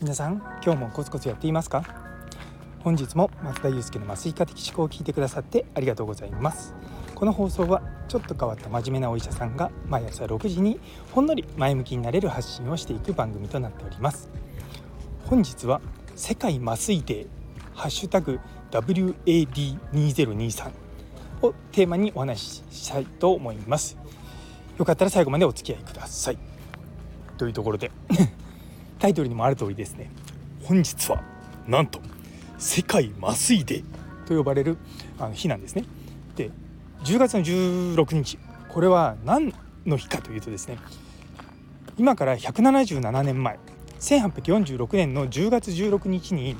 皆さん今日もコツコツやっていますか？本日も松田祐介の麻酔科的思考を聞いてくださってありがとうございます。この放送はちょっと変わった真面目なお医者さんが毎朝6時にほんのり前向きになれる発信をしていく番組となっております。本日は世界麻酔デーハッシュタグ WAD2023 をテーマにお話ししたいと思います。よかったら最後までお付き合いください。というところで タイトルにもある通りですね。本日はなんと世界麻酔デーと呼ばれるあの日なんですね。で10月の16日これは何の日かというとですね今から177年前1846年の10月16日に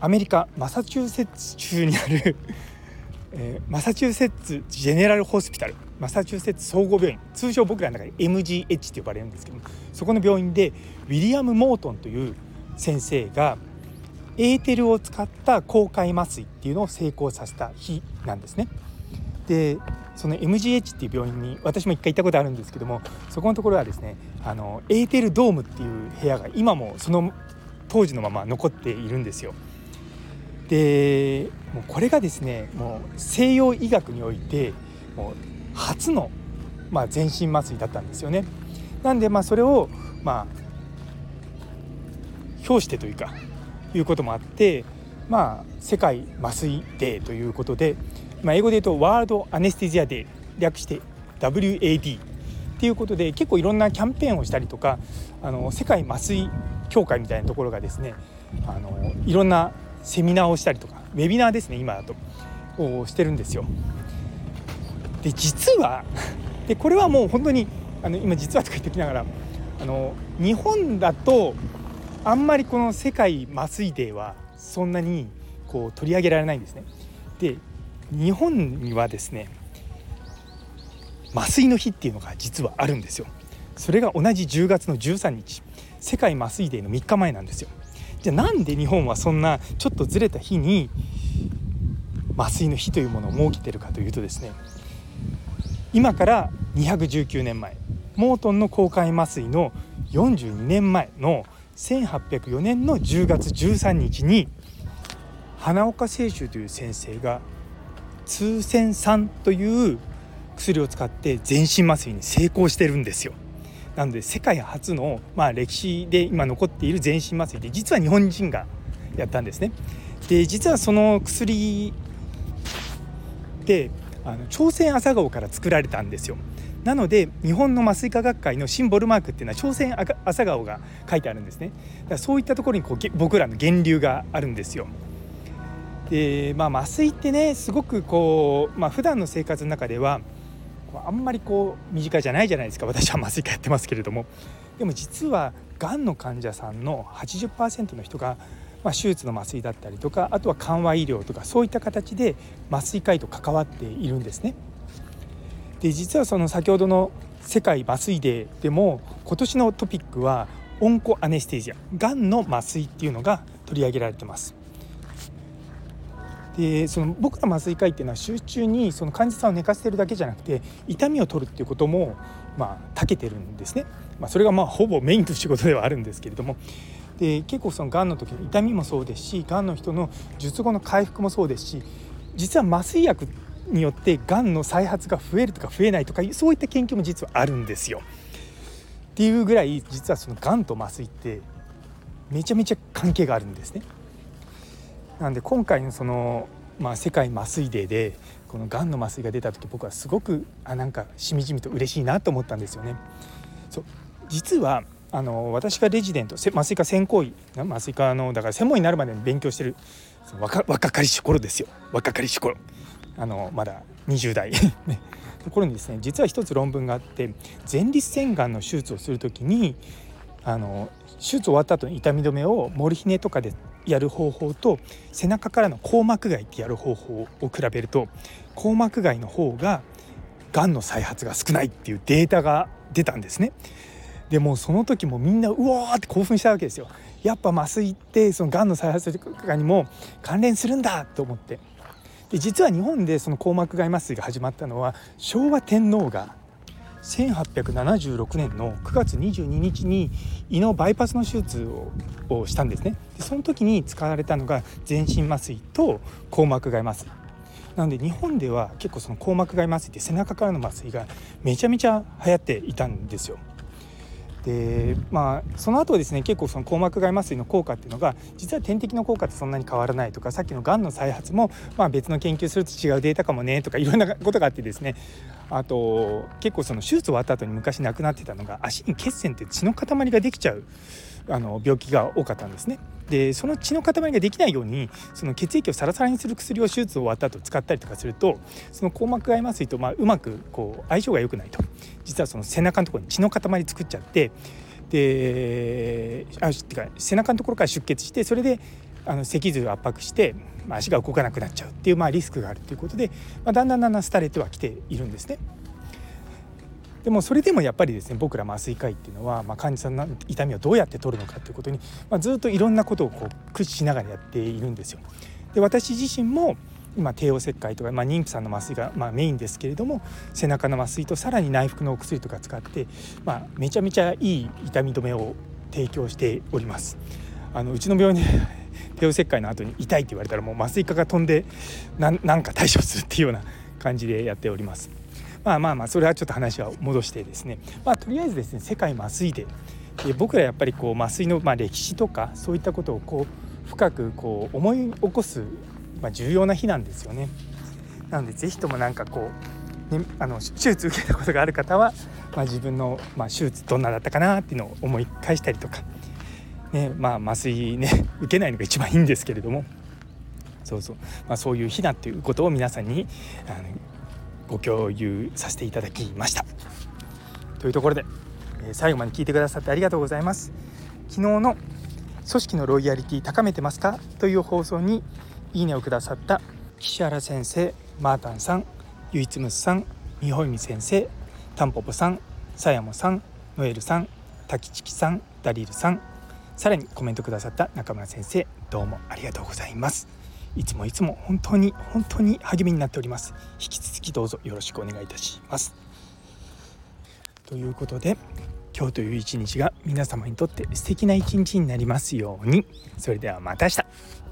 アメリカマサチューセッツ州にあるえ、マサチューセッツジェネラルホスピタルマサチューセッツ総合病院通称僕らの中で MGH と呼ばれるんですけどそこの病院でウィリアム・モートンという先生がエーテルを使った公開麻酔っていうのを成功させた日なんですね。でその MGH っていう病院に私も一回行ったことあるんですけどもそこのところはですねあのエーテルドームっていう部屋が今もその当時のまま残っているんですよ。でもうこれがですねもう西洋医学においてもう初の、まあ、全身麻酔だったんですよね。なんでまあそれをまあ表してというかいうこともあってまあ世界麻酔デーということで、まあ、英語で言うとワールドアネスティジアデー略して WAD っていうことで結構いろんなキャンペーンをしたりとかあの世界麻酔協会みたいなところがですねあのいろんなセミナーをしたりとかウェビナーですね今だとをしてるんですよ。で実はでこれはもう本当にあの今実はとか言ってきながらあの日本だとあんまりこの世界麻酔デーはそんなにこう取り上げられないんですね。で日本にはですね麻酔の日っていうのが実はあるんですよ。それが同じ10月の13日世界麻酔デーの3日前なんですよ。じゃあなんで日本はそんなちょっとずれた日に麻酔の日というものを設けてるかというとですね今から219年前モートンの公開麻酔の42年前の1804年の10月13日に花岡清舟という先生が通線酸という薬を使って全身麻酔に成功してるんですよ。なので世界初の、まあ、歴史で今残っている全身麻酔で実は日本人がやったんですね。で実はその薬であの朝鮮朝顔から作られたんですよ。なので日本の麻酔科学会のシンボルマークっていうのは朝鮮朝顔が書いてあるんですね。だからそういったところにこう僕らの源流があるんですよ。でまあ麻酔ってねすごくこうまあ普段の生活の中ではあんまりこう身近じゃないじゃないですか私は麻酔科やってますけれどもでも実はがんの患者さんの80%の人が、まあ、手術の麻酔だったりとかあとは緩和医療とかそういった形で麻酔科医と関わっているんですね。で実はその先ほどの世界麻酔デーでも今年のトピックはオンコアネステージアがんの麻酔っていうのが取り上げられてます。でその僕ら麻酔科医っていうのは集中にその患者さんを寝かせてるだけじゃなくて痛みを取るっていうこともまあ長けてるんですね、まあ、それがまあほぼメインの仕事ではあるんですけれどもで結構そのがんの時の痛みもそうですしがんの人の術後の回復もそうですし実は麻酔薬によってがんの再発が増えるとか増えないとかそういった研究も実はあるんですよ。っていうぐらい実はそのがんと麻酔ってめちゃめちゃ関係があるんですね。なんで今回のその、まあ、世界麻酔デーでこのがんの麻酔が出た時僕はすごくあなんかしみじみと嬉しいなと思ったんですよね。そう実はあの私がレジデント麻酔科専攻医麻酔科のだから専門医になるまでに勉強してる若若かりし頃ですよ。若かりし頃。あのまだ20代。ところにですね実は一つ論文があって前立腺がんの手術をする時にあの手術終わった後に痛み止めをモルヒネとかでやる方法と背中からの硬膜外ってやる方法を比べると硬膜外の方ががんの再発が少ないっていうデータが出たんですね。でもその時もみんなうわーって興奮したわけですよ。やっぱ麻酔ってそのがんの再発とかにも関連するんだと思って。で実は日本でその硬膜外麻酔が始まったのは昭和天皇が1876年の9月22日に胃のバイパスの手術をしたんですね。でその時に使われたのが全身麻酔と硬膜外麻酔。なので日本では結構その硬膜外麻酔って背中からの麻酔がめちゃめちゃ流行っていたんですよ。でまあその後ですね結構その硬膜外麻酔の効果っていうのが実は点滴の効果ってそんなに変わらないとかさっきのがんの再発も、まあ、別の研究すると違うデータかもねとかいろんなことがあってですね。あと結構その手術終わった後に昔亡くなってたのが足に血栓って血の塊ができちゃう。あの病気が多かったんですね。でその血の塊ができないようにその血液をサラサラにする薬を手術終わった後使ったりとかするとその硬膜外麻酔とまあうまくこう相性が良くないと実はその背中のところに血の塊作っちゃってであてか背中のところから出血してそれであの脊髄を圧迫して、足が動かなくなっちゃうっていう、まあ、リスクがあるということで、まあ、だんだんだんだん廃れてはきているんですね。でもそれでもやっぱりですね僕ら麻酔科医っていうのは、まあ、患者さんの痛みをどうやって取るのかということに、まあ、ずっといろんなことをこう駆使しながらやっているんですよ。で私自身も今帝王切開とか、まあ、妊婦さんの麻酔が、まあ、メインですけれども背中の麻酔とさらに内服のお薬とか使って、まあ、めちゃめちゃいい痛み止めを提供しております。あのうちの病院で 帝王切開の後に痛いって言われたらもう麻酔科が飛んでなんか対処するっていうような感じでやっております。まあまあまあそれはちょっと話は戻してですね、まあ、とりあえずですね世界麻酔で。で僕らやっぱりこう麻酔のまあ歴史とかそういったことをこう深くこう思い起こす、まあ、重要な日なんですよね。なので是非ともなんかこう、ね、あの手術受けたことがある方は、まあ、自分の、まあ、手術どんなだったかなっていうのを思い返したりとか、ねまあ、麻酔ね 受けないのが一番いいんですけれども。そうそう、まあ、そういう日だっていうことを皆さんにあのご共有させていただきました。というところで、え最後まで聞いてくださってありがとうございます。昨日の組織のロイヤリティ高めてますか？という放送にいいねをくださった岸原先生マータンさんゆいつむさんみほいみ先生たんぽぽさんさやもさんノエルさんたきちきさんダリルさんさらにコメントくださった中村先生どうもありがとうございます。いつもいつも本当に本当に励みになっております。引き続きどうぞよろしくお願いいたします。ということで今日という一日が皆様にとって素敵な一日になりますように。それではまた明日。